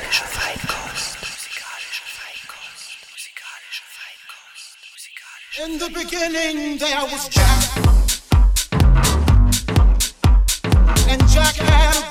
musikalische Feinkost. In the beginning there was Jack and Jack and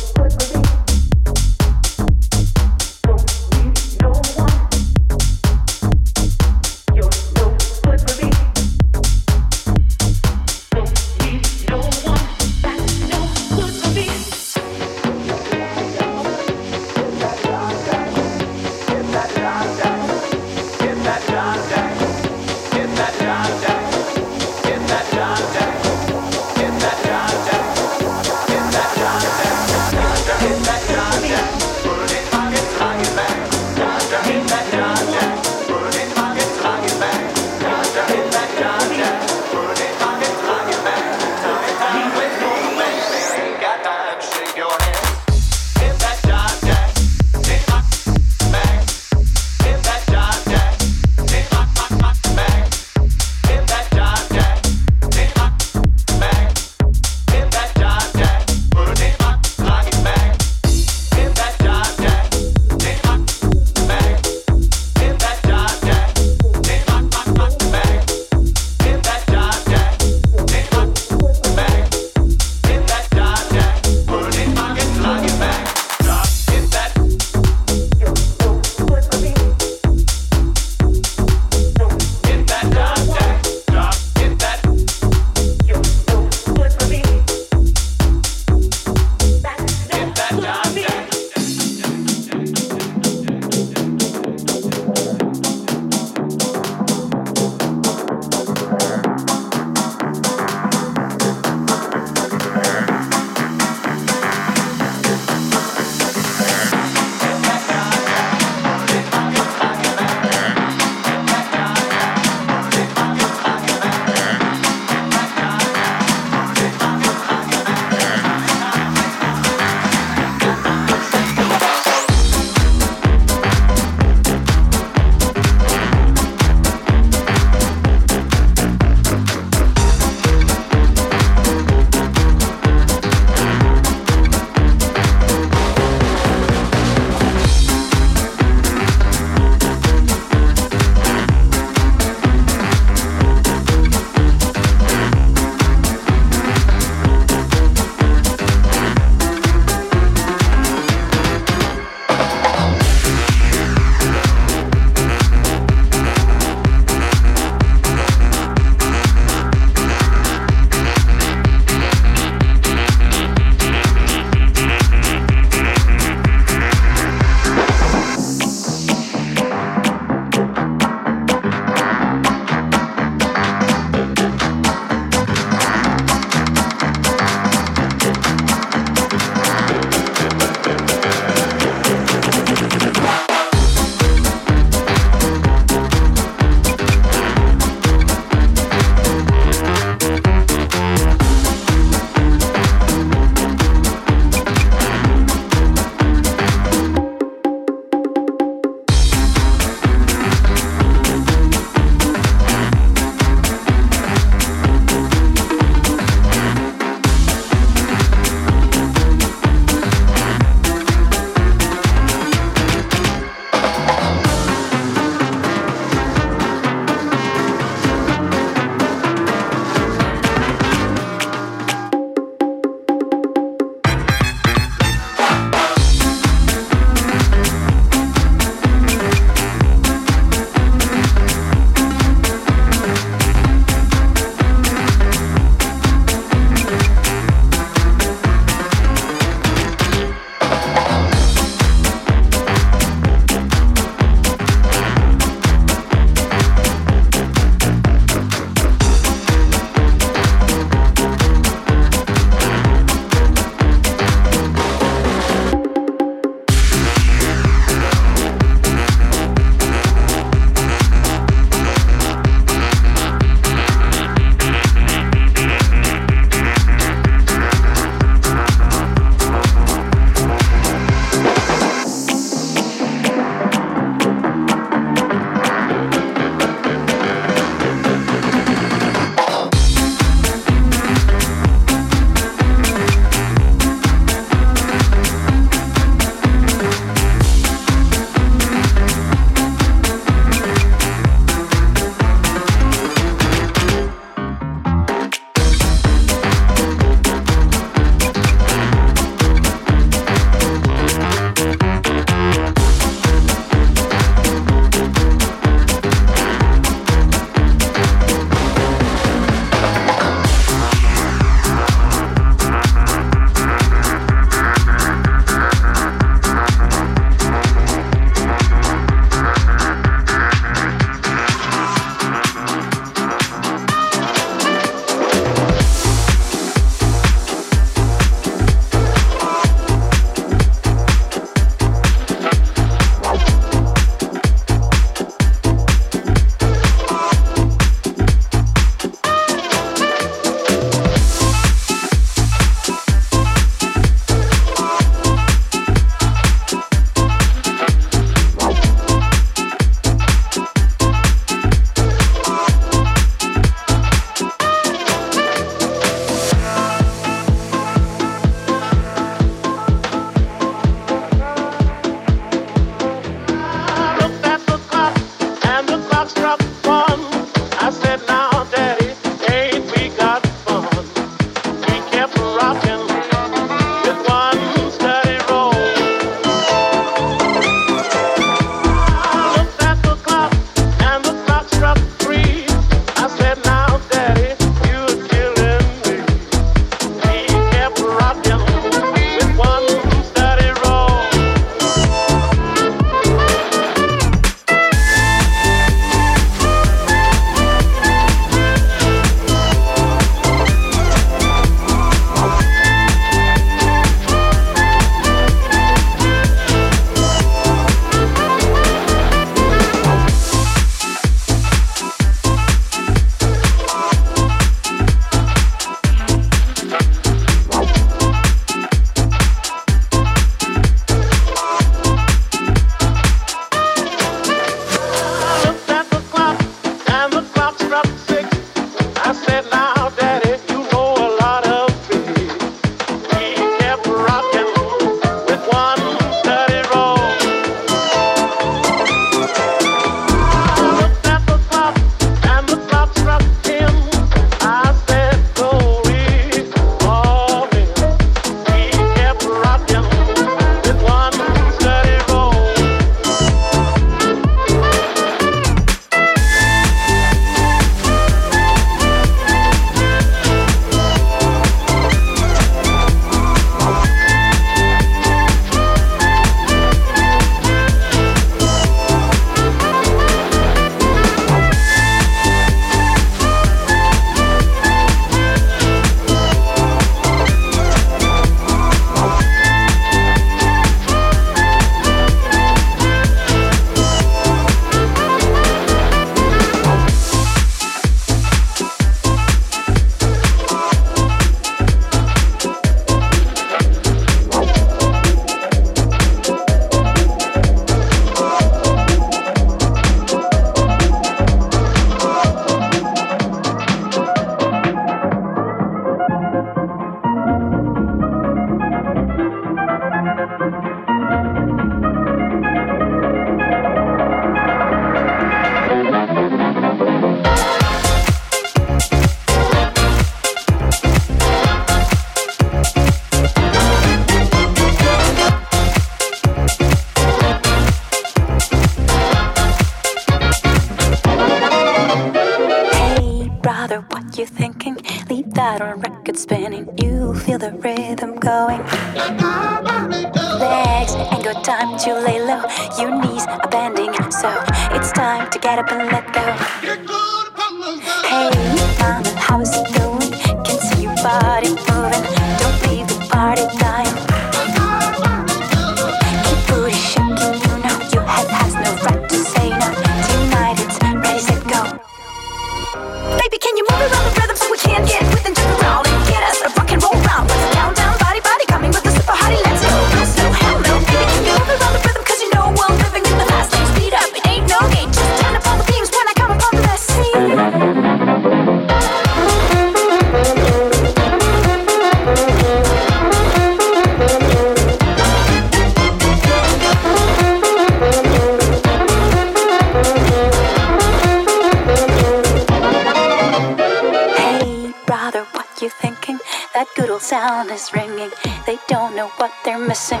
wonder what you're thinking. That good old sound is ringing. They don't know what they're missing.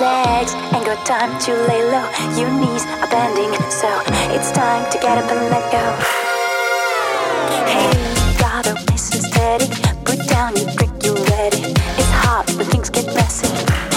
Legs ain't got time to lay low. Your knees are bending, so it's time to get up and let go. Hey, gotta listen steady. Put down your brick, you're ready. It's hot when things get messy.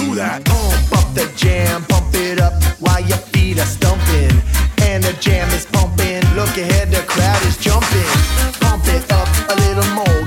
do that. Pump up the jam, pump it up while your feet are stumping. And the jam is pumping, look ahead, the crowd is jumping. Pump it up a little more.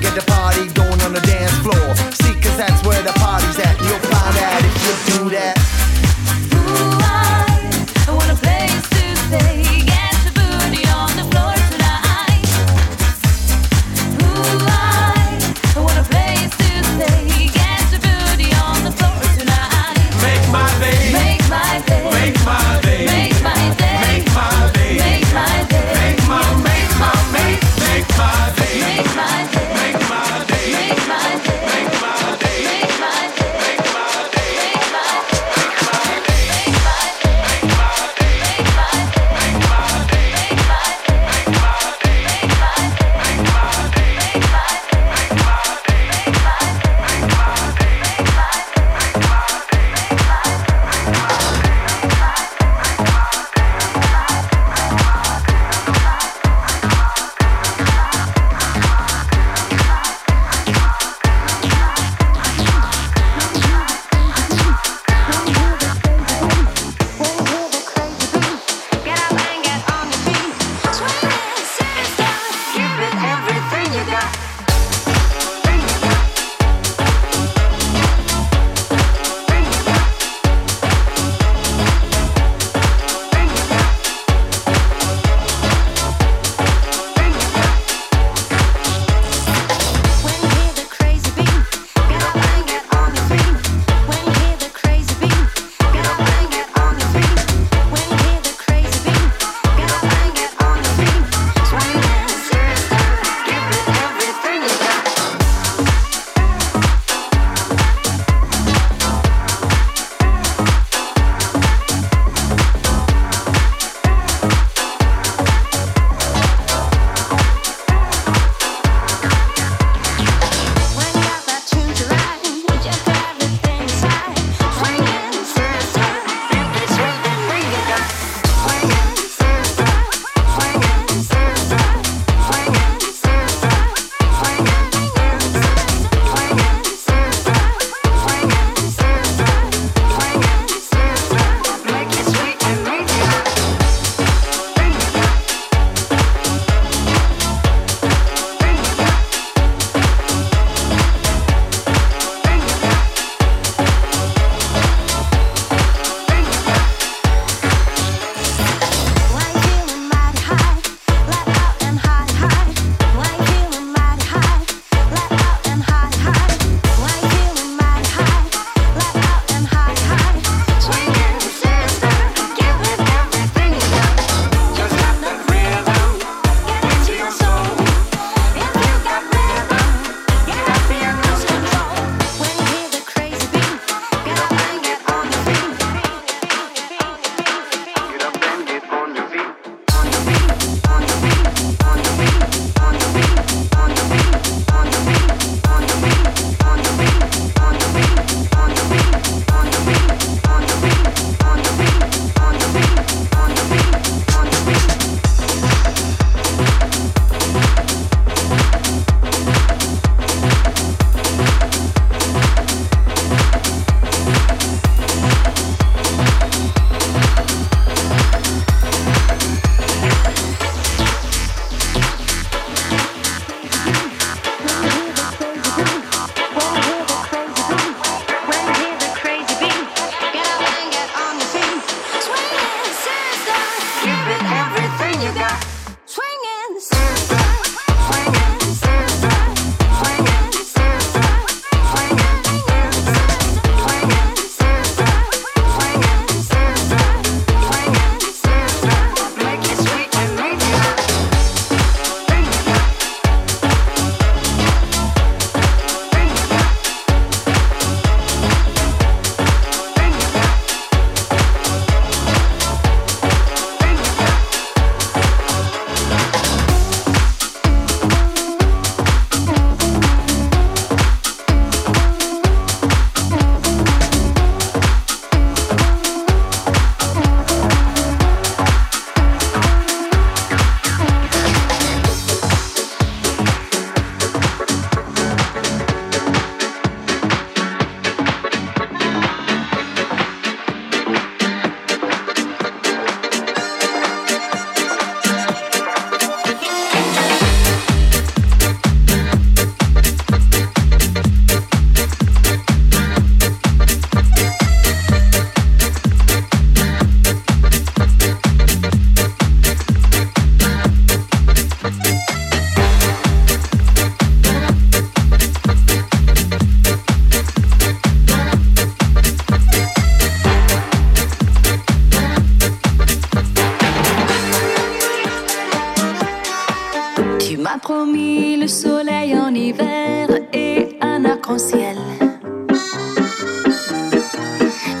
m'a promis le soleil en hiver et un arc-en-ciel.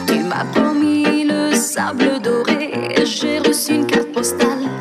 Tu m'as promis le sable doré, j'ai reçu une carte postale.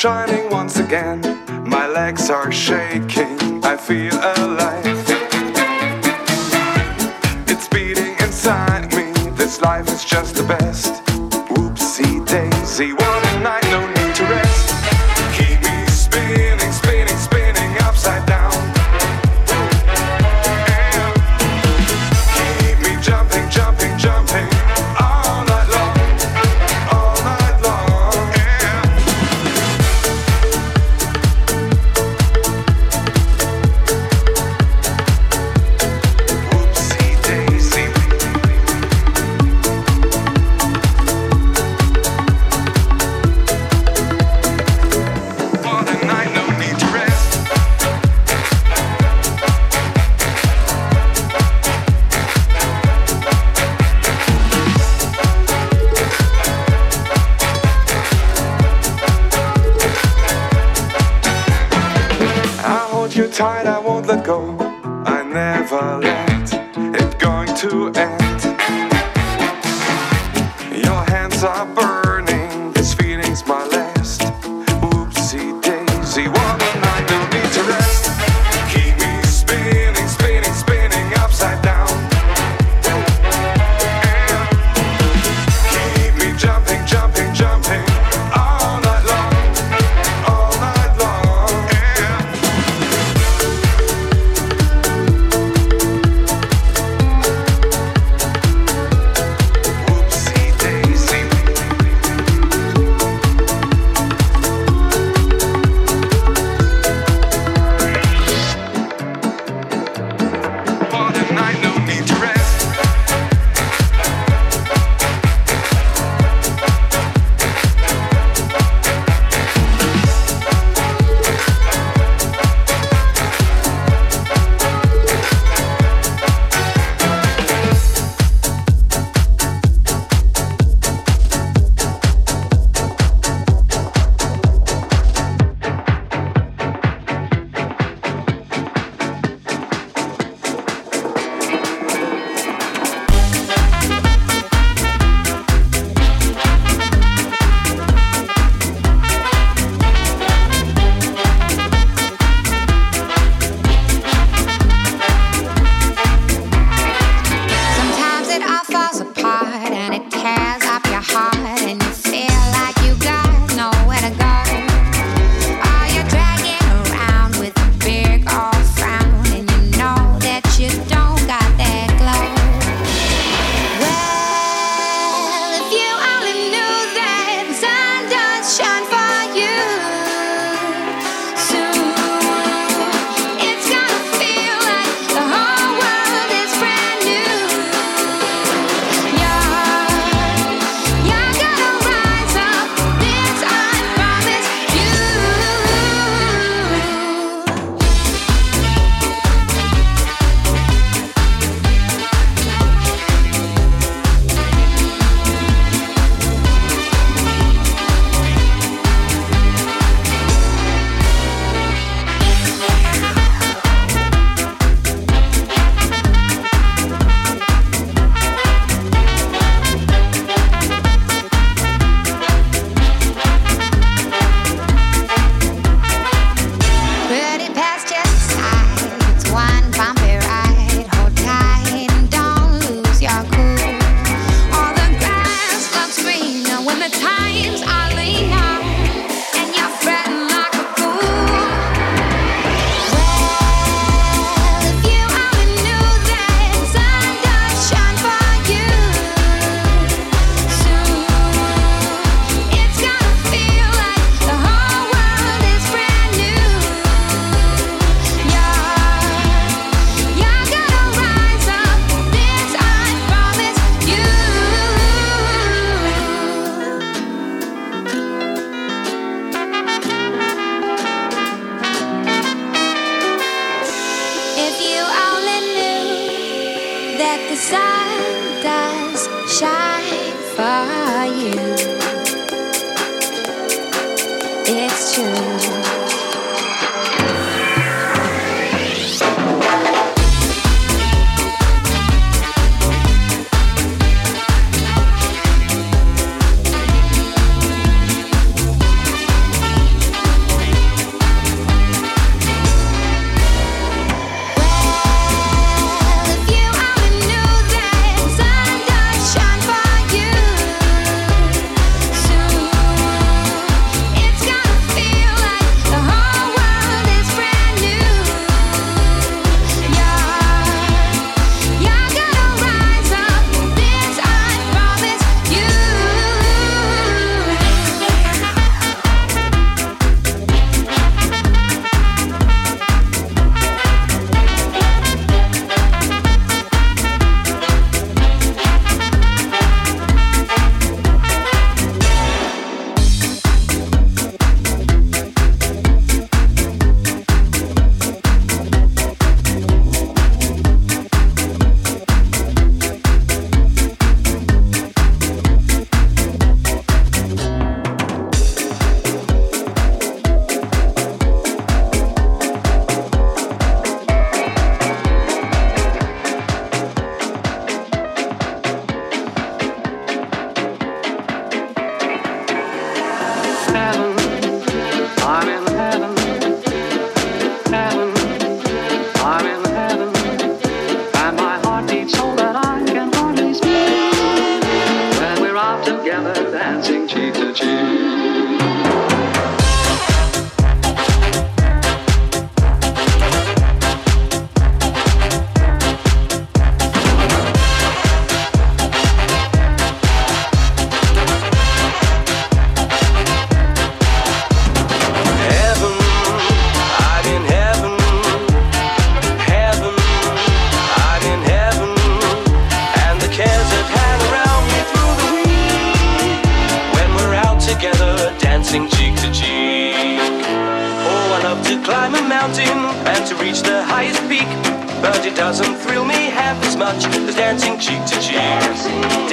shining once again. My legs are shaking, I feel alive. It's beating inside me, this life is just the best. Whoopsie daisy.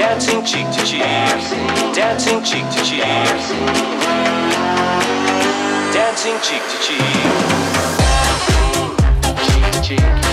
dancing cheek to cheek, dancing cheek to cheek, dancing cheek to cheek, cheek to cheek.